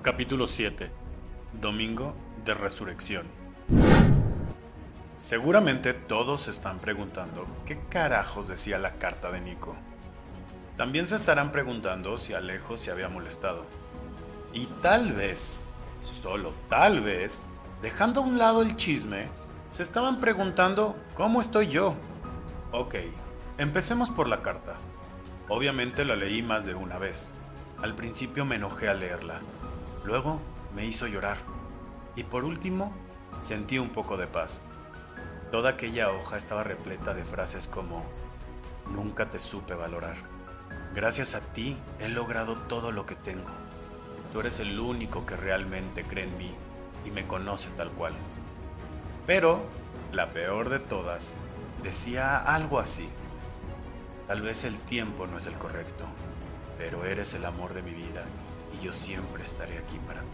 Capítulo 7. Domingo de Resurrección. Seguramente todos se están preguntando qué carajos decía la carta de Nico. También se estarán preguntando si Alejo se había molestado. Y tal vez, solo tal vez, dejando a un lado el chisme, se estaban preguntando cómo estoy yo. Ok, empecemos por la carta. Obviamente la leí más de una vez. Al principio me enojé al leerla. Luego me hizo llorar. Y por último, sentí un poco de paz. Toda aquella hoja estaba repleta de frases como, nunca te supe valorar. Gracias a ti he logrado todo lo que tengo. Tú eres el único que realmente cree en mí y me conoce tal cual. Pero, la peor de todas, decía algo así. Tal vez el tiempo no es el correcto, pero eres el amor de mi vida y yo siempre estaré aquí para ti.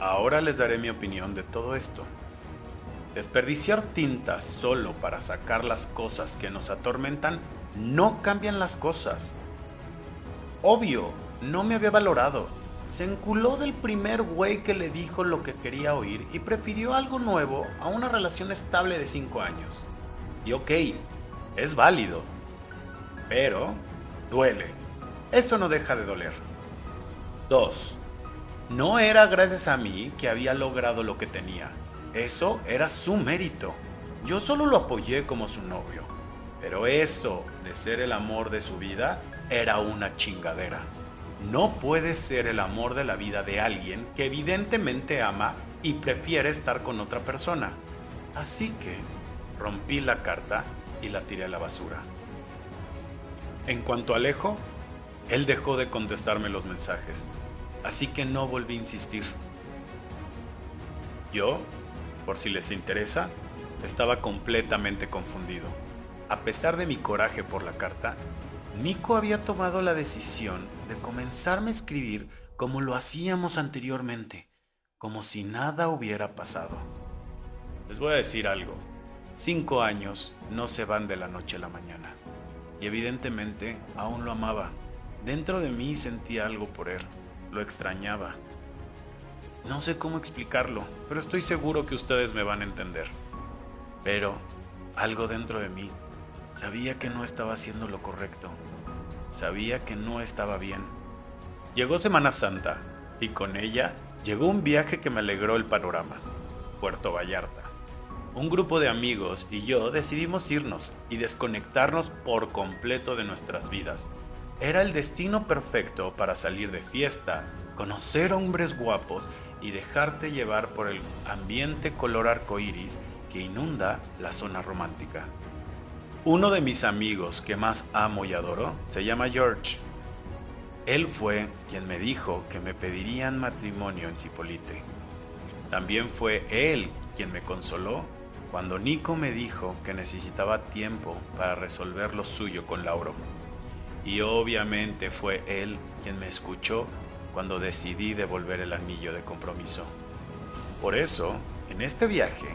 Ahora les daré mi opinión de todo esto. Desperdiciar tinta solo para sacar las cosas que nos atormentan no cambian las cosas. Obvio, no me había valorado. Se enculó del primer güey que le dijo lo que quería oír y prefirió algo nuevo a una relación estable de 5 años. Y ok, es válido. Pero duele. Eso no deja de doler. 2. No era gracias a mí que había logrado lo que tenía. Eso era su mérito. Yo solo lo apoyé como su novio. Pero eso de ser el amor de su vida era una chingadera. No puede ser el amor de la vida de alguien que evidentemente ama y prefiere estar con otra persona. Así que rompí la carta y la tiré a la basura. En cuanto a Alejo, él dejó de contestarme los mensajes, así que no volví a insistir. Yo, por si les interesa, estaba completamente confundido. A pesar de mi coraje por la carta, Nico había tomado la decisión de comenzarme a escribir como lo hacíamos anteriormente, como si nada hubiera pasado. Les voy a decir algo, cinco años no se van de la noche a la mañana y evidentemente aún lo amaba. Dentro de mí sentía algo por él, lo extrañaba. No sé cómo explicarlo, pero estoy seguro que ustedes me van a entender. Pero algo dentro de mí sabía que no estaba haciendo lo correcto. Sabía que no estaba bien. Llegó Semana Santa y con ella llegó un viaje que me alegró el panorama. Puerto Vallarta un grupo de amigos y yo decidimos irnos y desconectarnos por completo de nuestras vidas. Era el destino perfecto para salir de fiesta, conocer hombres guapos y dejarte llevar por el ambiente color arcoíris que inunda la zona romántica. Uno de mis amigos que más amo y adoro se llama George. Él fue quien me dijo que me pedirían matrimonio en Cipolite. También fue él quien me consoló cuando Nico me dijo que necesitaba tiempo para resolver lo suyo con Lauro. Y obviamente fue él quien me escuchó cuando decidí devolver el anillo de compromiso. Por eso, en este viaje,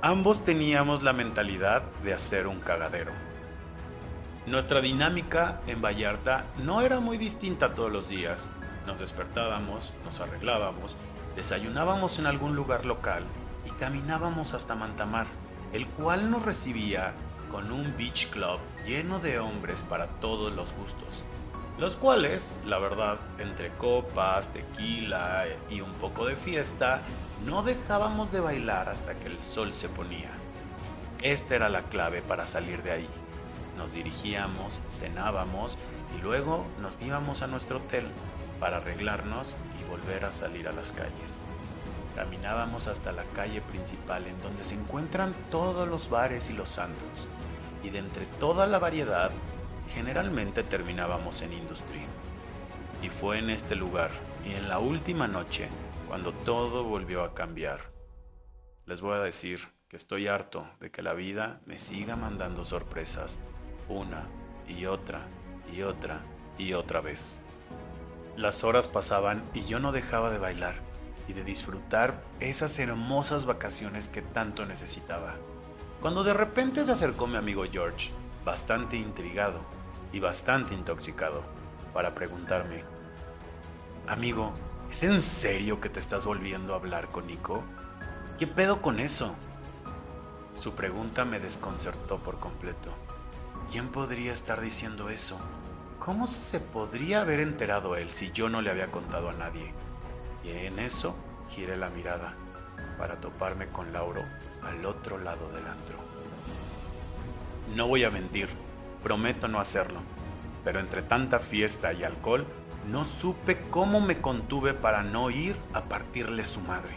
ambos teníamos la mentalidad de hacer un cagadero. Nuestra dinámica en Vallarta no era muy distinta todos los días. Nos despertábamos, nos arreglábamos, desayunábamos en algún lugar local y caminábamos hasta Mantamar el cual nos recibía con un beach club lleno de hombres para todos los gustos, los cuales, la verdad, entre copas, tequila y un poco de fiesta, no dejábamos de bailar hasta que el sol se ponía. Esta era la clave para salir de ahí. Nos dirigíamos, cenábamos y luego nos íbamos a nuestro hotel para arreglarnos y volver a salir a las calles. Caminábamos hasta la calle principal en donde se encuentran todos los bares y los santos, y de entre toda la variedad, generalmente terminábamos en Industry. Y fue en este lugar, y en la última noche, cuando todo volvió a cambiar. Les voy a decir que estoy harto de que la vida me siga mandando sorpresas, una y otra y otra y otra vez. Las horas pasaban y yo no dejaba de bailar y de disfrutar esas hermosas vacaciones que tanto necesitaba. Cuando de repente se acercó mi amigo George, bastante intrigado y bastante intoxicado, para preguntarme, Amigo, ¿Es en serio que te estás volviendo a hablar con Nico? ¿Qué pedo con eso? Su pregunta me desconcertó por completo. ¿Quién podría estar diciendo eso? ¿Cómo se podría haber enterado él si yo no le había contado a nadie? Y en eso giré la mirada para toparme con Lauro al otro lado del antro. No voy a mentir, prometo no hacerlo, pero entre tanta fiesta y alcohol no supe cómo me contuve para no ir a partirle su madre.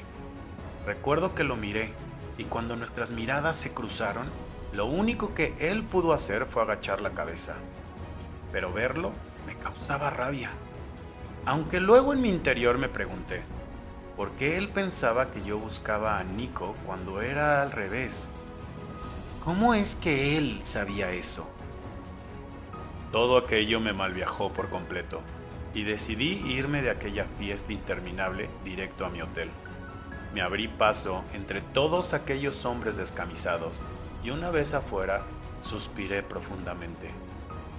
Recuerdo que lo miré y cuando nuestras miradas se cruzaron, lo único que él pudo hacer fue agachar la cabeza. Pero verlo me causaba rabia. Aunque luego en mi interior me pregunté, ¿por qué él pensaba que yo buscaba a Nico cuando era al revés? ¿Cómo es que él sabía eso? Todo aquello me malviajó por completo y decidí irme de aquella fiesta interminable directo a mi hotel. Me abrí paso entre todos aquellos hombres descamisados y una vez afuera suspiré profundamente.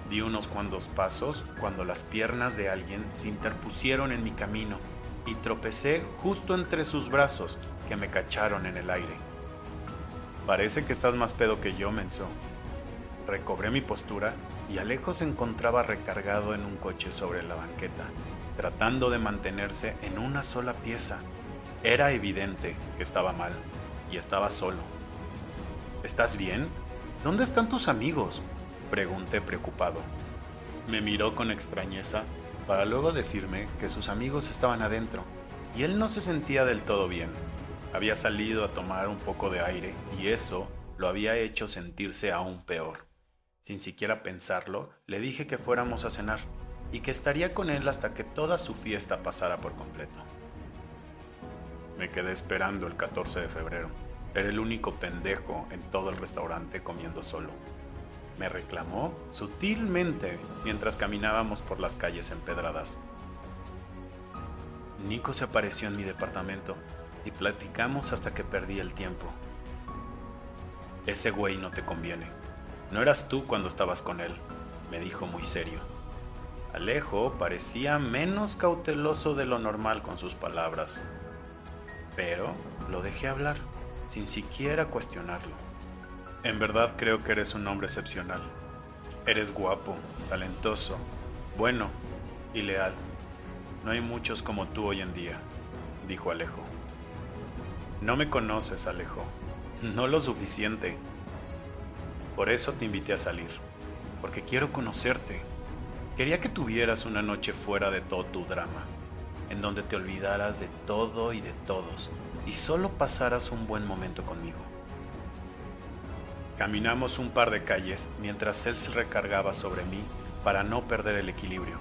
Di unos cuantos pasos cuando las piernas de alguien se interpusieron en mi camino y tropecé justo entre sus brazos que me cacharon en el aire. Parece que estás más pedo que yo, menso. Recobré mi postura y Alejo se encontraba recargado en un coche sobre la banqueta, tratando de mantenerse en una sola pieza. Era evidente que estaba mal y estaba solo. ¿Estás bien? ¿Dónde están tus amigos? Pregunté preocupado. Me miró con extrañeza para luego decirme que sus amigos estaban adentro y él no se sentía del todo bien. Había salido a tomar un poco de aire y eso lo había hecho sentirse aún peor. Sin siquiera pensarlo, le dije que fuéramos a cenar y que estaría con él hasta que toda su fiesta pasara por completo. Me quedé esperando el 14 de febrero. Era el único pendejo en todo el restaurante comiendo solo. Me reclamó sutilmente mientras caminábamos por las calles empedradas. Nico se apareció en mi departamento y platicamos hasta que perdí el tiempo. Ese güey no te conviene, no eras tú cuando estabas con él, me dijo muy serio. Alejo parecía menos cauteloso de lo normal con sus palabras, pero lo dejé hablar, sin siquiera cuestionarlo. En verdad creo que eres un hombre excepcional. Eres guapo, talentoso, bueno y leal. No hay muchos como tú hoy en día, dijo Alejo. No me conoces, Alejo. No lo suficiente. Por eso te invité a salir, porque quiero conocerte. Quería que tuvieras una noche fuera de todo tu drama, en donde te olvidaras de todo y de todos, y solo pasaras un buen momento conmigo. Caminamos un par de calles mientras él se recargaba sobre mí para no perder el equilibrio.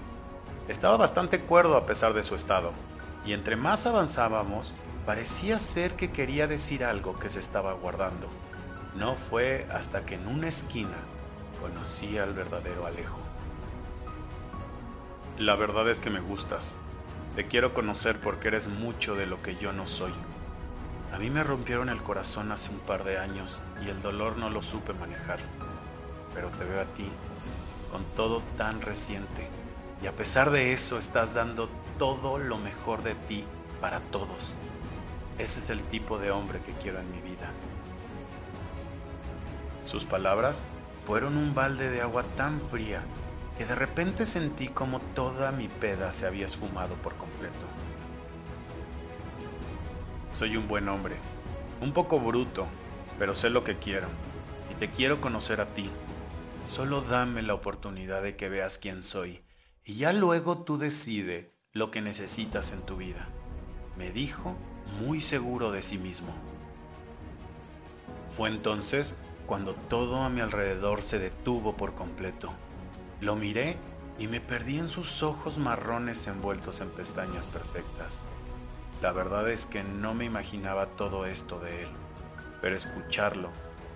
Estaba bastante cuerdo a pesar de su estado, y entre más avanzábamos, parecía ser que quería decir algo que se estaba guardando. No fue hasta que en una esquina conocí al verdadero Alejo. La verdad es que me gustas. Te quiero conocer porque eres mucho de lo que yo no soy. A mí me rompieron el corazón hace un par de años y el dolor no lo supe manejar. Pero te veo a ti, con todo tan reciente, y a pesar de eso estás dando todo lo mejor de ti para todos. Ese es el tipo de hombre que quiero en mi vida. Sus palabras fueron un balde de agua tan fría que de repente sentí como toda mi peda se había esfumado por completo. Soy un buen hombre, un poco bruto, pero sé lo que quiero y te quiero conocer a ti. Solo dame la oportunidad de que veas quién soy y ya luego tú decide lo que necesitas en tu vida, me dijo muy seguro de sí mismo. Fue entonces cuando todo a mi alrededor se detuvo por completo. Lo miré y me perdí en sus ojos marrones envueltos en pestañas perfectas. La verdad es que no me imaginaba todo esto de él, pero escucharlo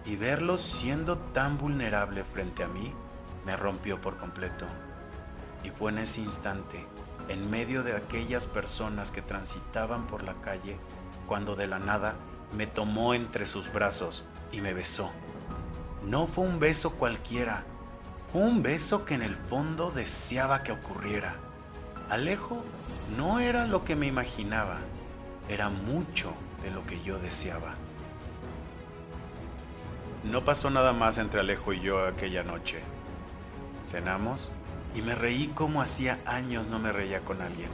y verlo siendo tan vulnerable frente a mí me rompió por completo. Y fue en ese instante, en medio de aquellas personas que transitaban por la calle, cuando de la nada me tomó entre sus brazos y me besó. No fue un beso cualquiera, un beso que en el fondo deseaba que ocurriera. Alejo no era lo que me imaginaba, era mucho de lo que yo deseaba. No pasó nada más entre Alejo y yo aquella noche. Cenamos y me reí como hacía años no me reía con alguien.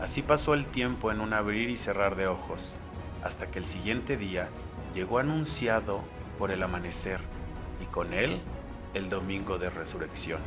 Así pasó el tiempo en un abrir y cerrar de ojos, hasta que el siguiente día llegó anunciado por el amanecer y con él el domingo de resurrección.